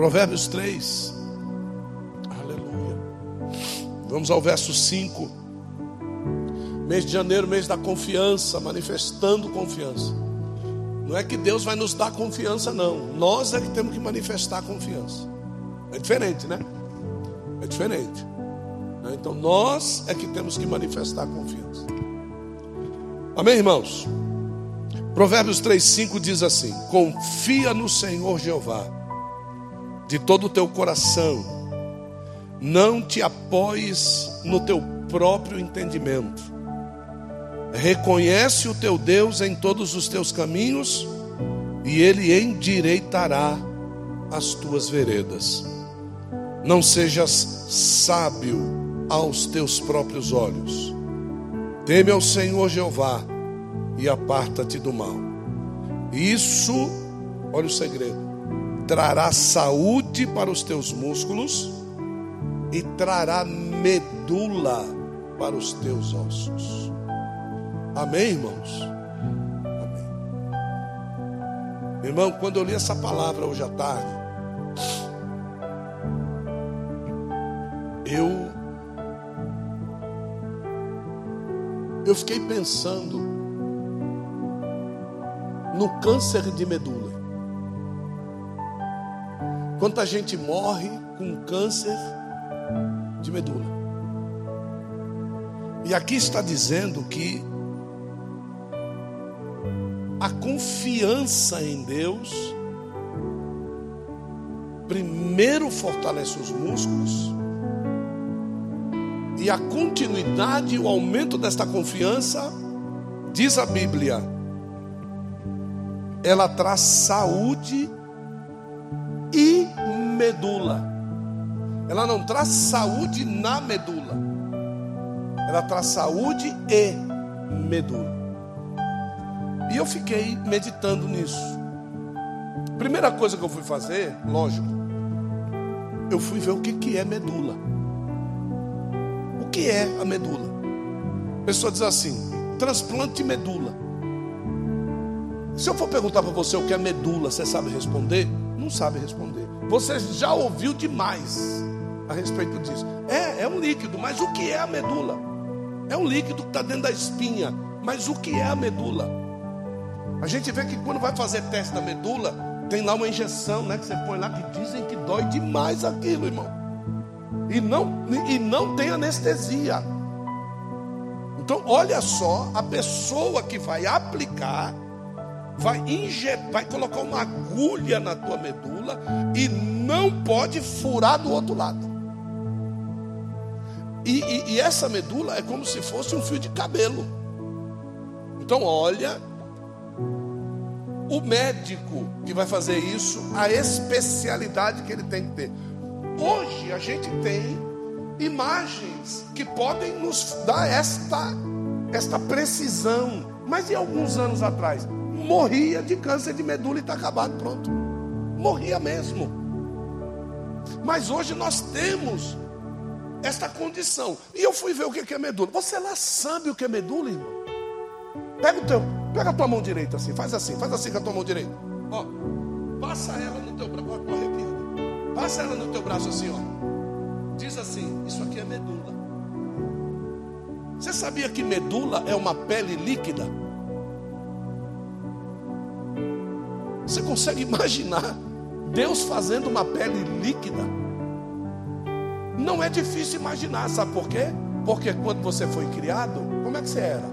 Provérbios 3. Aleluia. Vamos ao verso 5. Mês de janeiro, mês da confiança, manifestando confiança. Não é que Deus vai nos dar confiança, não. Nós é que temos que manifestar confiança. É diferente, né? É diferente. Né? Então nós é que temos que manifestar confiança. Amém, irmãos? Provérbios 3,5 diz assim: Confia no Senhor Jeová, de todo o teu coração, não te apoies no teu próprio entendimento, reconhece o teu Deus em todos os teus caminhos, e Ele endireitará as tuas veredas. Não sejas sábio aos teus próprios olhos. Teme ao Senhor Jeová e aparta-te do mal. Isso, olha o segredo, trará saúde para os teus músculos e trará medula para os teus ossos. Amém, irmãos? Amém. Irmão, quando eu li essa palavra hoje à tarde, eu eu fiquei pensando no câncer de medula. Quanta gente morre com câncer de medula. E aqui está dizendo que a confiança em Deus primeiro fortalece os músculos e a continuidade e o aumento desta confiança, diz a Bíblia, ela traz saúde medula. Ela não traz saúde na medula, ela traz saúde e medula. E eu fiquei meditando nisso. Primeira coisa que eu fui fazer, lógico, eu fui ver o que, que é medula que é a medula? A pessoa diz assim: transplante medula. Se eu for perguntar para você o que é medula, você sabe responder? Não sabe responder. Você já ouviu demais a respeito disso. É, é um líquido, mas o que é a medula? É um líquido que está dentro da espinha, mas o que é a medula? A gente vê que quando vai fazer teste da medula, tem lá uma injeção, né, que você põe lá que dizem que dói demais aquilo, irmão e não, e não tem anestesia. Então, olha só, a pessoa que vai aplicar, vai injetar, vai colocar uma agulha na tua medula e não pode furar do outro lado. E, e, e essa medula é como se fosse um fio de cabelo. Então, olha, o médico que vai fazer isso, a especialidade que ele tem que ter. Hoje a gente tem imagens que podem nos dar esta, esta precisão. Mas e alguns anos atrás? Morria de câncer de medula e está acabado, pronto. Morria mesmo. Mas hoje nós temos esta condição. E eu fui ver o que é medula. Você lá sabe o que é medula, irmão? Pega o teu, pega a tua mão direita assim, faz assim, faz assim com a tua mão direita. Ó, passa ela no teu braço, corre aqui. Passa ela no teu braço assim, ó. Diz assim: Isso aqui é medula. Você sabia que medula é uma pele líquida? Você consegue imaginar Deus fazendo uma pele líquida? Não é difícil imaginar, sabe por quê? Porque quando você foi criado, como é que você era?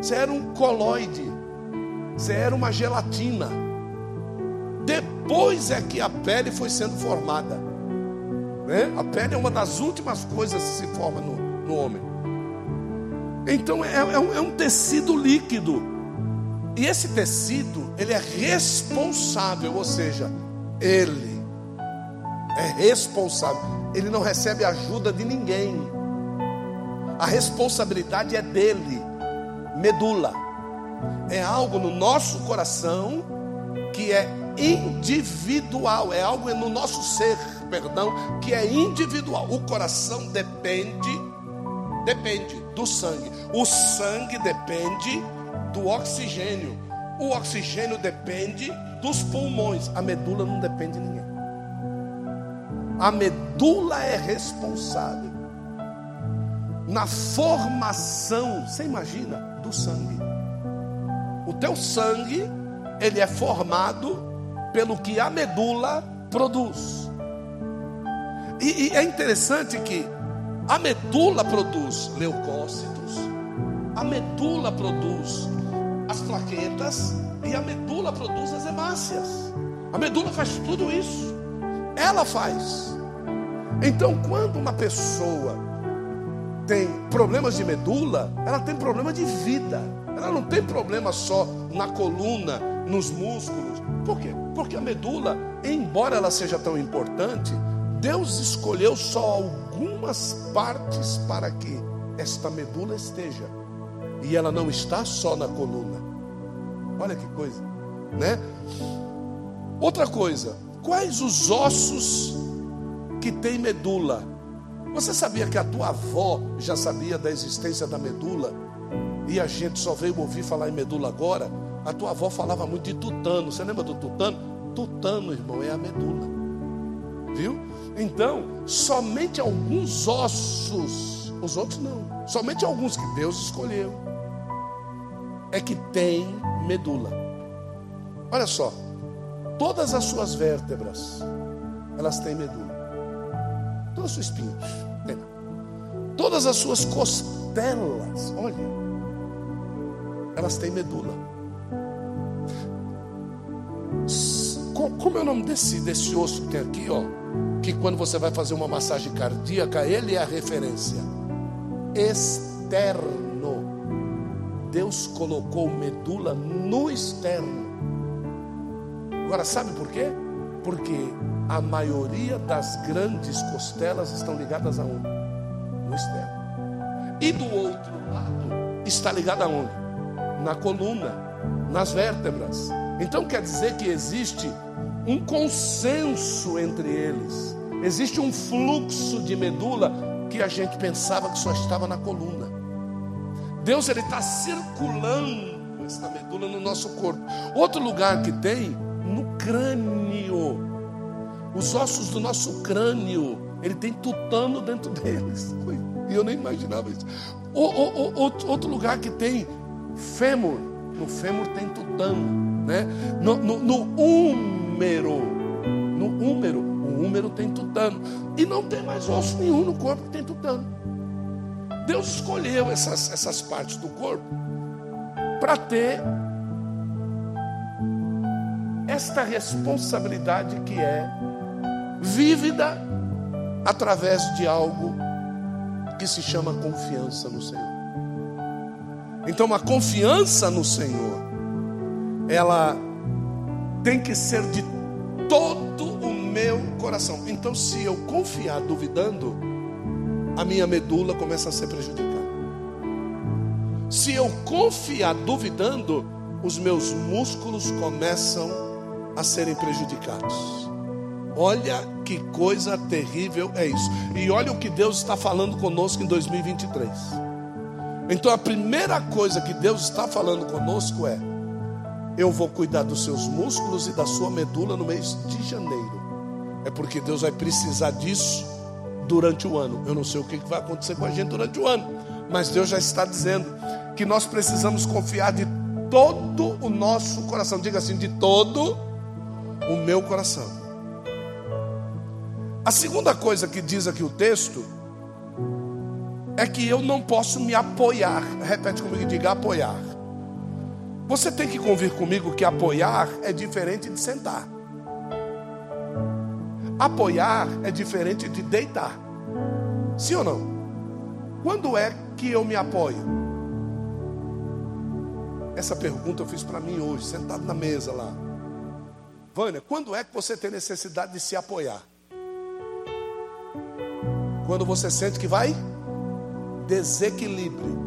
Você era um coloide, você era uma gelatina. Depois é que a pele foi sendo formada. Né? A pele é uma das últimas coisas que se forma no, no homem. Então é, é, um, é um tecido líquido. E esse tecido, ele é responsável, ou seja, ele é responsável. Ele não recebe ajuda de ninguém. A responsabilidade é dele. Medula. É algo no nosso coração que é individual, é algo no nosso ser, perdão, que é individual. O coração depende depende do sangue. O sangue depende do oxigênio. O oxigênio depende dos pulmões. A medula não depende de ninguém. A medula é responsável na formação, você imagina, do sangue. O teu sangue, ele é formado pelo que a medula produz. E, e é interessante que a medula produz leucócitos, a medula produz as plaquetas e a medula produz as hemácias. A medula faz tudo isso. Ela faz. Então, quando uma pessoa tem problemas de medula, ela tem problema de vida. Ela não tem problema só na coluna, nos músculos. Por quê? Porque a medula, embora ela seja tão importante, Deus escolheu só algumas partes para que esta medula esteja. E ela não está só na coluna. Olha que coisa, né? Outra coisa, quais os ossos que têm medula? Você sabia que a tua avó já sabia da existência da medula? E a gente só veio ouvir falar em medula agora? A tua avó falava muito de tutano. Você lembra do tutano? Tutano, irmão, é a medula. Viu? Então, somente alguns ossos, os outros não. Somente alguns que Deus escolheu é que tem medula. Olha só, todas as suas vértebras, elas têm medula. Todos os espinhos, tem. Todas as suas costelas, olha, elas têm medula. Como é o nome desse, desse osso que tem aqui, ó? Que quando você vai fazer uma massagem cardíaca, ele é a referência. Externo. Deus colocou medula no externo. Agora, sabe por quê? Porque a maioria das grandes costelas estão ligadas aonde? No externo. E do outro lado está ligada aonde? Na coluna, nas vértebras. Então quer dizer que existe um consenso entre eles. Existe um fluxo de medula que a gente pensava que só estava na coluna. Deus ele está circulando essa medula no nosso corpo. Outro lugar que tem no crânio. Os ossos do nosso crânio, ele tem tutano dentro deles. E eu nem imaginava isso. O, o, o, outro lugar que tem fêmur, no fêmur tem tutano, né? No, no, no úmero, no úmero, o úmero tem tutano. E não tem mais osso nenhum no corpo que tem tutano. Deus escolheu essas, essas partes do corpo para ter esta responsabilidade que é vívida através de algo que se chama confiança no Senhor. Então, a confiança no Senhor, ela tem que ser de todo o meu coração. Então, se eu confiar duvidando, a minha medula começa a ser prejudicada. Se eu confiar duvidando, os meus músculos começam a serem prejudicados. Olha que coisa terrível é isso. E olha o que Deus está falando conosco em 2023. Então a primeira coisa que Deus está falando conosco é: eu vou cuidar dos seus músculos e da sua medula no mês de janeiro. É porque Deus vai precisar disso durante o ano. Eu não sei o que vai acontecer com a gente durante o ano, mas Deus já está dizendo que nós precisamos confiar de todo o nosso coração. Diga assim: de todo o meu coração. A segunda coisa que diz aqui o texto é que eu não posso me apoiar. Repete comigo, diga apoiar. Você tem que convir comigo que apoiar é diferente de sentar. Apoiar é diferente de deitar. Sim ou não? Quando é que eu me apoio? Essa pergunta eu fiz para mim hoje, sentado na mesa lá. Vânia, quando é que você tem necessidade de se apoiar? Quando você sente que vai desequilíbrio.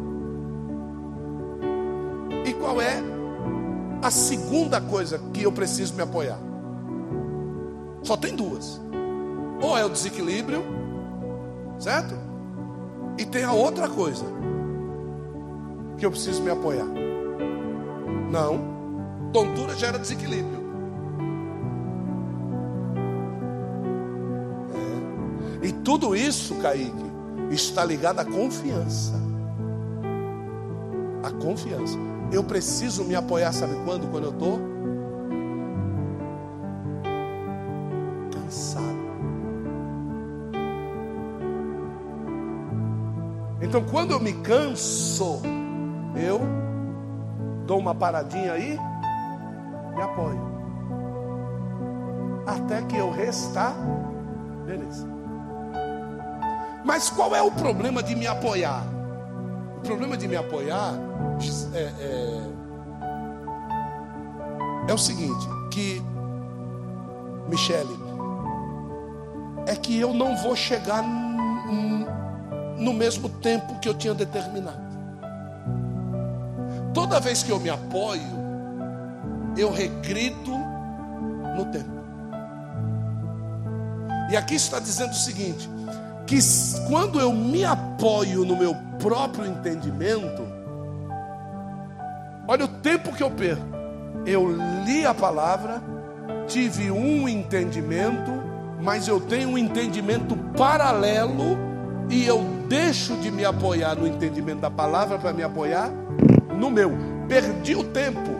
E qual é a segunda coisa que eu preciso me apoiar? Só tem duas. Ou é o desequilíbrio, certo? E tem a outra coisa que eu preciso me apoiar. Não, tontura gera desequilíbrio. É. E tudo isso, Kaique, está ligado à confiança. A confiança. Eu preciso me apoiar, sabe quando? Quando eu estou quando eu me canso, eu dou uma paradinha aí e apoio. Até que eu restar, beleza. Mas qual é o problema de me apoiar? O problema de me apoiar é, é, é o seguinte: que, Michele, é que eu não vou chegar no mesmo tempo que eu tinha determinado. Toda vez que eu me apoio, eu regrido no tempo. E aqui está dizendo o seguinte: que quando eu me apoio no meu próprio entendimento, olha o tempo que eu perco. Eu li a palavra, tive um entendimento, mas eu tenho um entendimento paralelo e eu deixo de me apoiar no entendimento da palavra para me apoiar no meu. Perdi o tempo.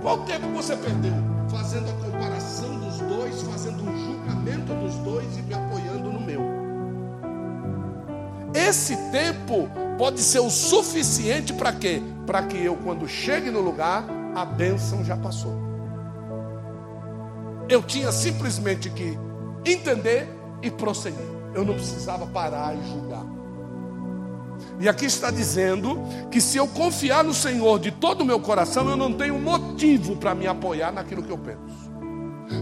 Qual tempo você perdeu? Fazendo a comparação dos dois, fazendo um julgamento dos dois e me apoiando no meu. Esse tempo pode ser o suficiente para quê? Para que eu, quando chegue no lugar, a bênção já passou. Eu tinha simplesmente que entender e prosseguir. Eu não precisava parar e julgar. E aqui está dizendo que se eu confiar no Senhor de todo o meu coração, eu não tenho motivo para me apoiar naquilo que eu penso.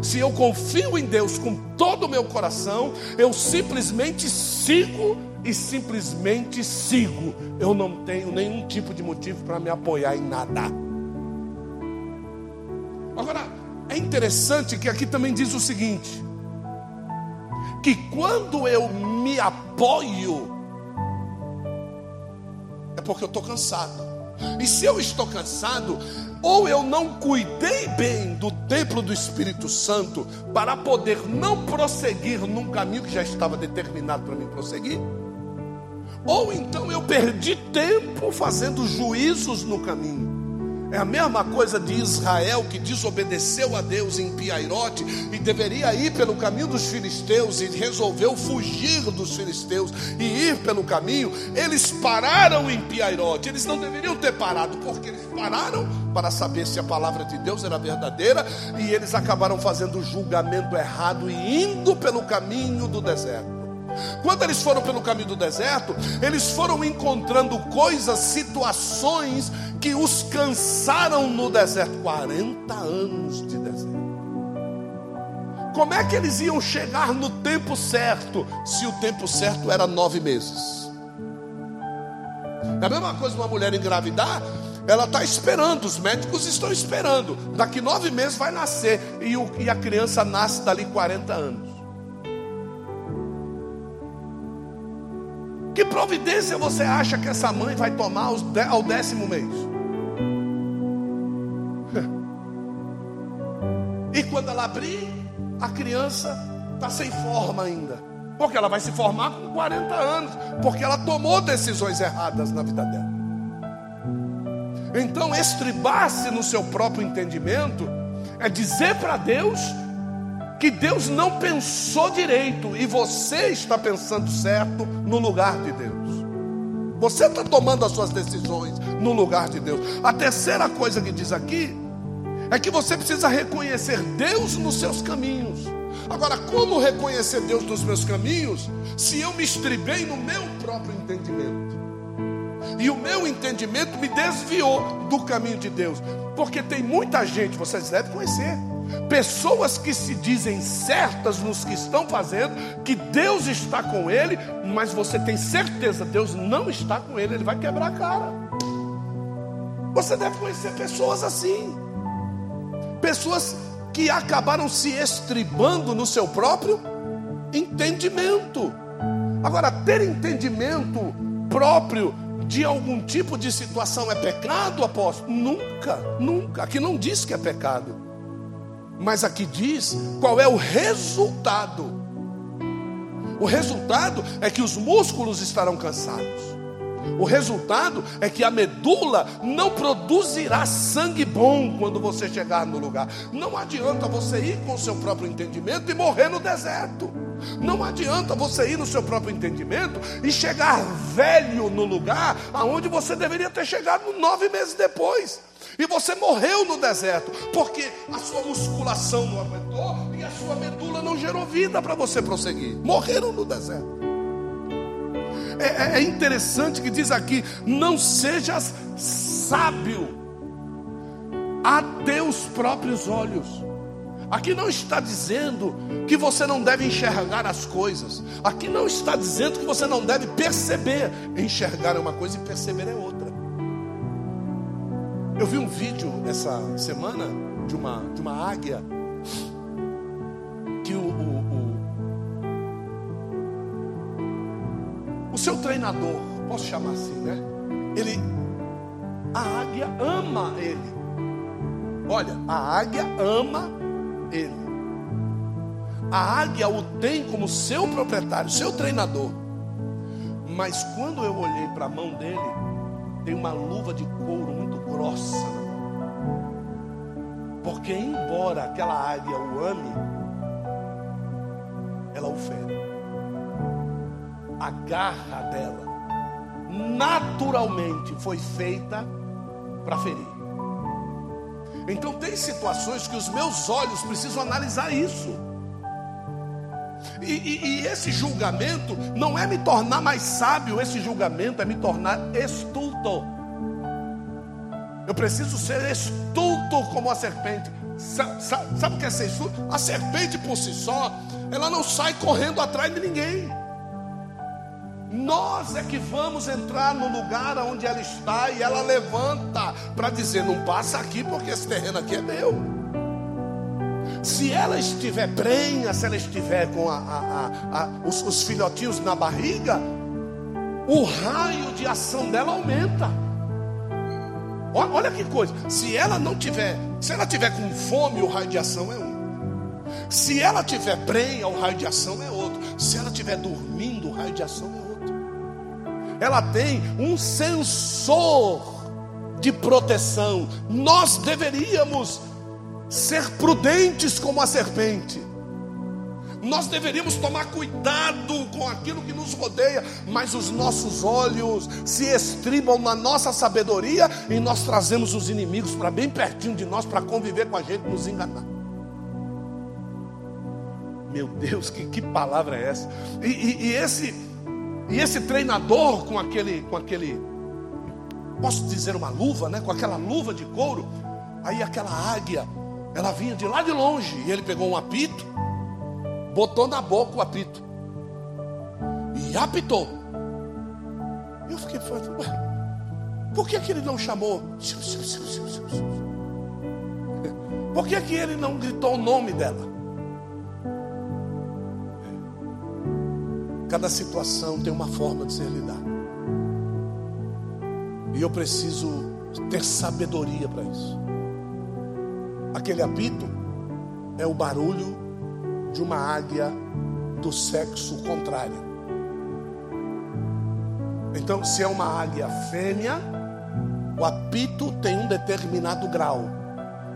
Se eu confio em Deus com todo o meu coração, eu simplesmente sigo e simplesmente sigo. Eu não tenho nenhum tipo de motivo para me apoiar em nada. Agora, é interessante que aqui também diz o seguinte: que quando eu me apoio, é porque eu estou cansado. E se eu estou cansado, ou eu não cuidei bem do templo do Espírito Santo para poder não prosseguir num caminho que já estava determinado para mim prosseguir, ou então eu perdi tempo fazendo juízos no caminho. É a mesma coisa de Israel que desobedeceu a Deus em Piairote e deveria ir pelo caminho dos filisteus e resolveu fugir dos filisteus e ir pelo caminho. Eles pararam em Piairote. Eles não deveriam ter parado, porque eles pararam para saber se a palavra de Deus era verdadeira e eles acabaram fazendo o julgamento errado e indo pelo caminho do deserto. Quando eles foram pelo caminho do deserto, eles foram encontrando coisas, situações que os cansaram no deserto 40 anos de deserto. Como é que eles iam chegar no tempo certo, se o tempo certo era nove meses? É a mesma coisa uma mulher engravidar, ela está esperando, os médicos estão esperando. Daqui nove meses vai nascer, e, o, e a criança nasce dali 40 anos. Que providência você acha que essa mãe vai tomar ao décimo mês? E quando ela abrir, a criança está sem forma ainda. Porque ela vai se formar com 40 anos. Porque ela tomou decisões erradas na vida dela. Então, estribar-se no seu próprio entendimento é dizer para Deus que Deus não pensou direito e você está pensando certo no lugar de Deus. Você está tomando as suas decisões no lugar de Deus. A terceira coisa que diz aqui é que você precisa reconhecer Deus nos seus caminhos. Agora, como reconhecer Deus nos meus caminhos se eu me estribei no meu próprio entendimento? E o meu entendimento me desviou do caminho de Deus. Porque tem muita gente, vocês devem conhecer, Pessoas que se dizem certas nos que estão fazendo, que Deus está com ele, mas você tem certeza, Deus não está com ele, ele vai quebrar a cara. Você deve conhecer pessoas assim, pessoas que acabaram se estribando no seu próprio entendimento. Agora, ter entendimento próprio de algum tipo de situação é pecado, apóstolo? Nunca, nunca. Aqui não diz que é pecado. Mas aqui diz qual é o resultado. O resultado é que os músculos estarão cansados. O resultado é que a medula não produzirá sangue bom quando você chegar no lugar. Não adianta você ir com o seu próprio entendimento e morrer no deserto. Não adianta você ir no seu próprio entendimento e chegar velho no lugar aonde você deveria ter chegado nove meses depois. E você morreu no deserto, porque a sua musculação não aguentou e a sua medula não gerou vida para você prosseguir. Morreram no deserto. É, é, é interessante que diz aqui: não sejas sábio a teus próprios olhos. Aqui não está dizendo que você não deve enxergar as coisas. Aqui não está dizendo que você não deve perceber. Enxergar é uma coisa e perceber é outra. Eu vi um vídeo essa semana de uma, de uma águia que o, o, seu treinador, posso chamar assim, né? Ele, a águia ama ele. Olha, a águia ama ele. A águia o tem como seu proprietário, seu treinador. Mas quando eu olhei para a mão dele, tem uma luva de couro muito grossa. Porque, embora aquela águia o ame, ela o fere. A garra dela, naturalmente, foi feita para ferir. Então, tem situações que os meus olhos precisam analisar isso. E, e, e, esse julgamento não é me tornar mais sábio, esse julgamento é me tornar estulto. Eu preciso ser estulto como a serpente. Sabe, sabe, o que é ser estulto? A serpente por si só, ela não sai correndo atrás de ninguém. Nós é que vamos entrar no lugar onde ela está e ela levanta para dizer: não passa aqui porque esse terreno aqui é meu. Se ela estiver prenha, se ela estiver com a, a, a, os, os filhotinhos na barriga, o raio de ação dela aumenta. Olha que coisa. Se ela não tiver, se ela tiver com fome, o raio de ação é um. Se ela tiver prenha, o raio de ação é outro. Se ela tiver dormindo, o raio de ação é outro. Ela tem um sensor de proteção. Nós deveríamos ser prudentes como a serpente. Nós deveríamos tomar cuidado com aquilo que nos rodeia, mas os nossos olhos se estribam na nossa sabedoria e nós trazemos os inimigos para bem pertinho de nós para conviver com a gente, nos enganar. Meu Deus, que, que palavra é essa? E, e, e, esse e esse treinador com aquele com aquele posso dizer uma luva, né? Com aquela luva de couro, aí aquela águia ela vinha de lá de longe e ele pegou um apito, botou na boca o apito e apitou. Eu fiquei falando, por que, que ele não chamou? Por que, que ele não gritou o nome dela? Cada situação tem uma forma de ser lidada. E eu preciso ter sabedoria para isso. Aquele apito é o barulho de uma águia do sexo contrário. Então, se é uma águia fêmea, o apito tem um determinado grau.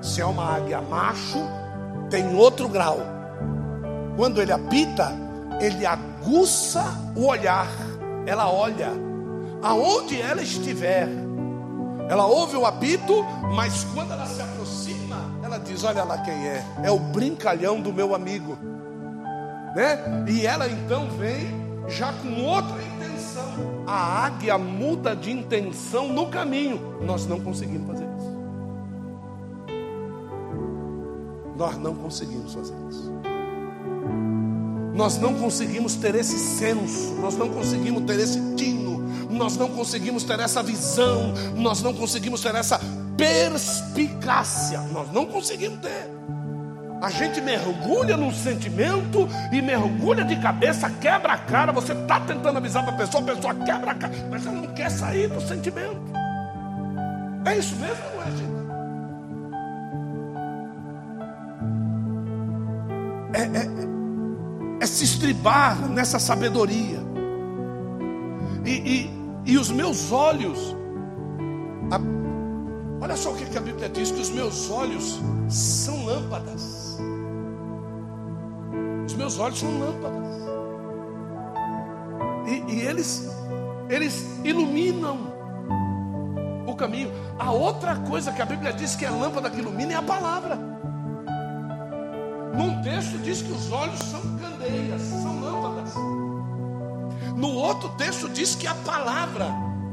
Se é uma águia macho, tem outro grau. Quando ele apita, ele aguça o olhar. Ela olha aonde ela estiver. Ela ouve o apito, mas quando ela se aproxima, ela diz: Olha lá quem é, é o brincalhão do meu amigo, né? E ela então vem já com outra intenção. A águia muda de intenção no caminho. Nós não conseguimos fazer isso. Nós não conseguimos fazer isso. Nós não conseguimos ter esse senso, nós não conseguimos ter esse tino, nós não conseguimos ter essa visão, nós não conseguimos ter essa perspicácia. Nós não conseguimos ter. A gente mergulha num sentimento e mergulha de cabeça, quebra a cara. Você está tentando avisar para a pessoa, a pessoa quebra a cara, mas ela não quer sair do sentimento. É isso mesmo, não é, gente? É, se estribar nessa sabedoria. E, e, e os meus olhos, a, olha só o que a Bíblia diz: que os meus olhos são lâmpadas. Os meus olhos são lâmpadas. E, e eles, eles iluminam o caminho. A outra coisa que a Bíblia diz que é lâmpada que ilumina é a palavra. Num texto diz que os olhos são candeias, são lâmpadas. No outro texto diz que a palavra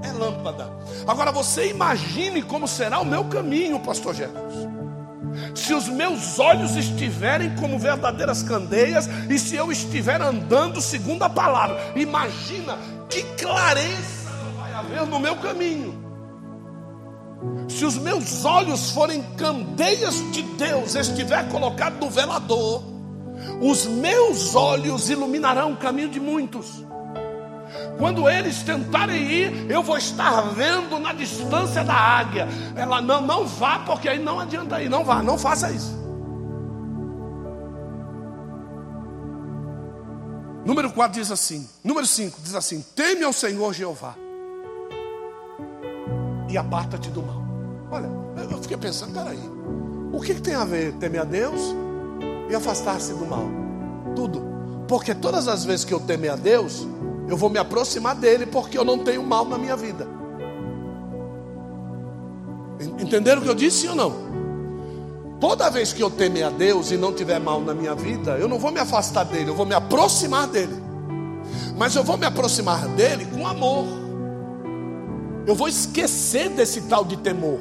é lâmpada. Agora você imagine como será o meu caminho, pastor Jesus. Se os meus olhos estiverem como verdadeiras candeias e se eu estiver andando segundo a palavra, imagina que clareza vai haver no meu caminho. Se os meus olhos forem candeias de Deus, estiver colocado no velador, os meus olhos iluminarão o caminho de muitos. Quando eles tentarem ir, eu vou estar vendo na distância da águia. Ela não, não vá, porque aí não adianta ir. Não vá, não faça isso. Número 4 diz assim. Número 5 diz assim: Teme ao Senhor Jeová e aparta-te do mal. Olha, eu fiquei pensando, peraí, o que, que tem a ver temer a Deus e afastar-se do mal? Tudo. Porque todas as vezes que eu temer a Deus, eu vou me aproximar dele porque eu não tenho mal na minha vida. Entenderam o que eu disse ou não? Toda vez que eu temer a Deus e não tiver mal na minha vida, eu não vou me afastar dele, eu vou me aproximar dele. Mas eu vou me aproximar dele com amor. Eu vou esquecer desse tal de temor.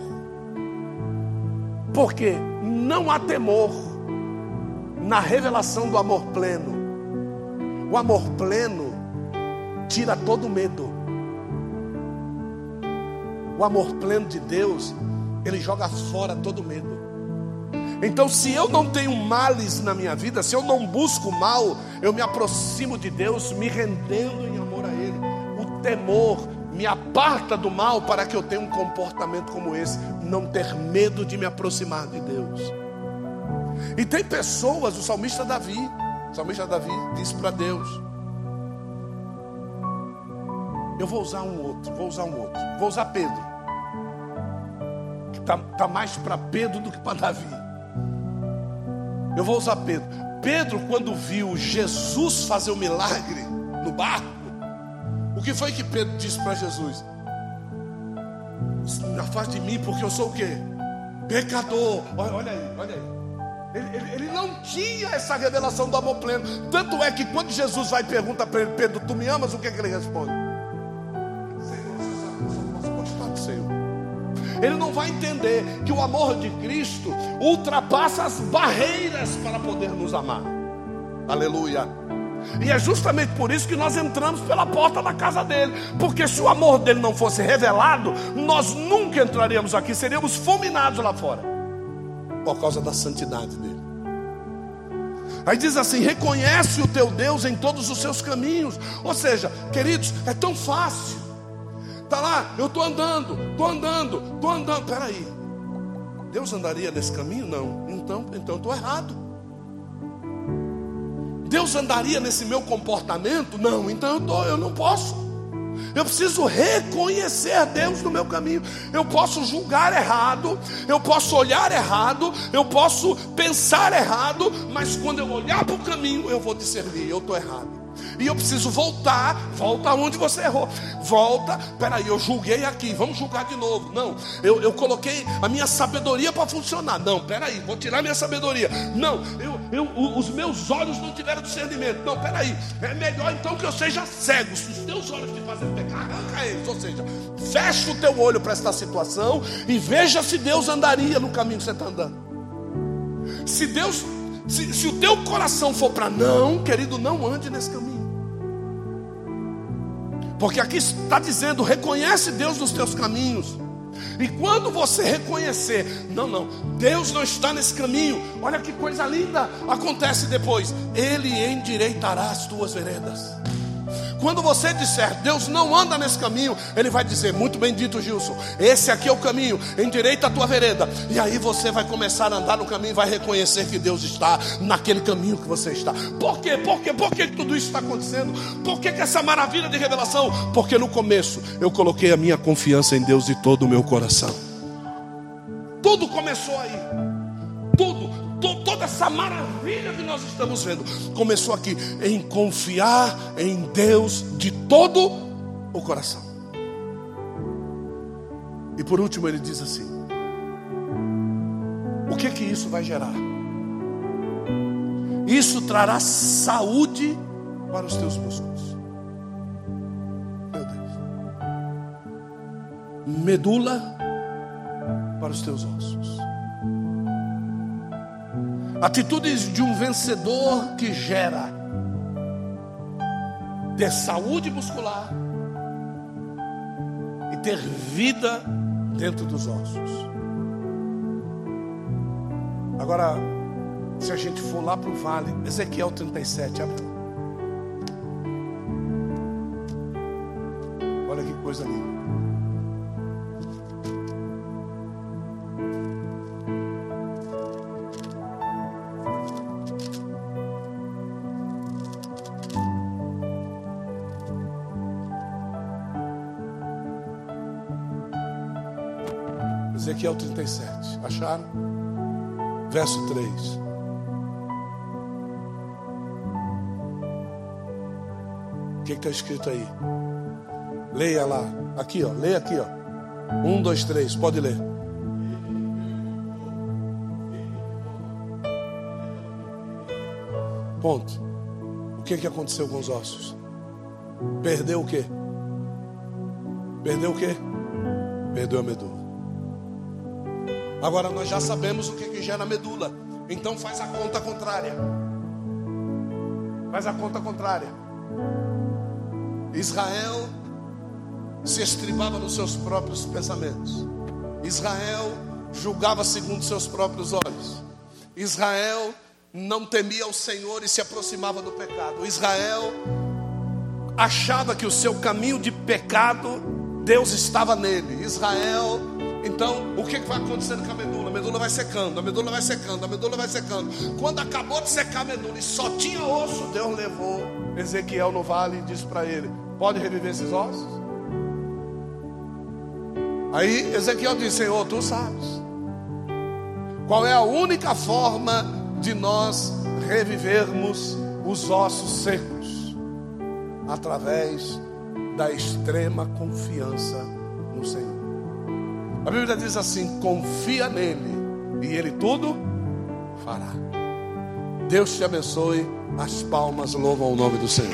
Porque não há temor na revelação do amor pleno. O amor pleno tira todo medo. O amor pleno de Deus, ele joga fora todo medo. Então, se eu não tenho males na minha vida, se eu não busco mal, eu me aproximo de Deus, me rendendo em amor a Ele. O temor me aparta do mal para que eu tenha um comportamento como esse, não ter medo de me aproximar de Deus. E tem pessoas, o salmista Davi, o salmista Davi disse para Deus: Eu vou usar um outro, vou usar um outro, vou usar Pedro, que está tá mais para Pedro do que para Davi. Eu vou usar Pedro. Pedro, quando viu Jesus fazer o milagre no barco, o que foi que Pedro disse para Jesus? Afaste de mim, porque eu sou o quê? Pecador. Olha, olha aí, olha aí. Ele, ele, ele, não tinha essa revelação do amor pleno. Tanto é que quando Jesus vai e pergunta para ele, Pedro, tu me amas? O que, é que ele responde? Senhor. Ele não vai entender que o amor de Cristo ultrapassa as barreiras para poder nos amar. Aleluia. E é justamente por isso que nós entramos pela porta da casa dele. Porque se o amor dele não fosse revelado, nós nunca entraríamos aqui, seríamos fulminados lá fora. Por causa da santidade dele. Aí diz assim: reconhece o teu Deus em todos os seus caminhos. Ou seja, queridos, é tão fácil. Está lá, eu estou andando, estou andando, estou andando. Peraí, Deus andaria nesse caminho? Não. Então, então estou errado. Deus andaria nesse meu comportamento? Não, então eu, tô, eu não posso. Eu preciso reconhecer Deus no meu caminho. Eu posso julgar errado, eu posso olhar errado, eu posso pensar errado, mas quando eu olhar para o caminho, eu vou discernir: eu estou errado. E eu preciso voltar, volta onde você errou. Volta, peraí, eu julguei aqui, vamos julgar de novo. Não, eu, eu coloquei a minha sabedoria para funcionar. Não, peraí, vou tirar minha sabedoria. Não, eu, eu, os meus olhos não tiveram discernimento. Não, peraí, é melhor então que eu seja cego. Se os teus olhos te fazem pecar, arranca eles. Ou seja, fecha o teu olho para esta situação e veja se Deus andaria no caminho que você está andando. Se Deus se, se, o teu coração for para não, querido, não ande nesse caminho. Porque aqui está dizendo: reconhece Deus nos teus caminhos. E quando você reconhecer, não, não, Deus não está nesse caminho, olha que coisa linda acontece depois: Ele endireitará as tuas veredas. Quando você disser, Deus não anda nesse caminho, Ele vai dizer, muito bem dito, Gilson, esse aqui é o caminho, endireita a tua vereda. E aí você vai começar a andar no caminho e vai reconhecer que Deus está naquele caminho que você está. Por quê? Por quê? Por que tudo isso está acontecendo? Por que, que essa maravilha de revelação? Porque no começo eu coloquei a minha confiança em Deus de todo o meu coração. Tudo começou aí. Essa maravilha que nós estamos vendo começou aqui em confiar em Deus de todo o coração. E por último ele diz assim: O que que isso vai gerar? Isso trará saúde para os teus músculos. Meu Deus. Medula para os teus ossos. Atitudes de um vencedor que gera ter saúde muscular e ter vida dentro dos ossos. Agora, se a gente for lá para o vale, Ezequiel 37, abre. Olha que coisa linda. Ezequiel 37. Acharam? Verso 3. O que está escrito aí? Leia lá. Aqui, ó. Leia aqui, ó. Um, dois, três. Pode ler. Ponto. O que, que aconteceu com os ossos? Perdeu o quê? Perdeu o quê? Perdeu a medula. Agora nós já sabemos o que, que gera medula. Então faz a conta contrária. Faz a conta contrária. Israel se estribava nos seus próprios pensamentos. Israel julgava segundo seus próprios olhos. Israel não temia o Senhor e se aproximava do pecado. Israel achava que o seu caminho de pecado, Deus estava nele. Israel então, o que vai acontecendo com a medula? A medula vai secando, a medula vai secando, a medula vai secando. Quando acabou de secar a medula e só tinha osso, Deus levou Ezequiel no vale e disse para ele: Pode reviver esses ossos? Aí Ezequiel disse: Senhor, tu sabes. Qual é a única forma de nós revivermos os ossos secos? Através da extrema confiança. A Bíblia diz assim: confia nele e ele tudo fará. Deus te abençoe. As palmas louvam o nome do Senhor.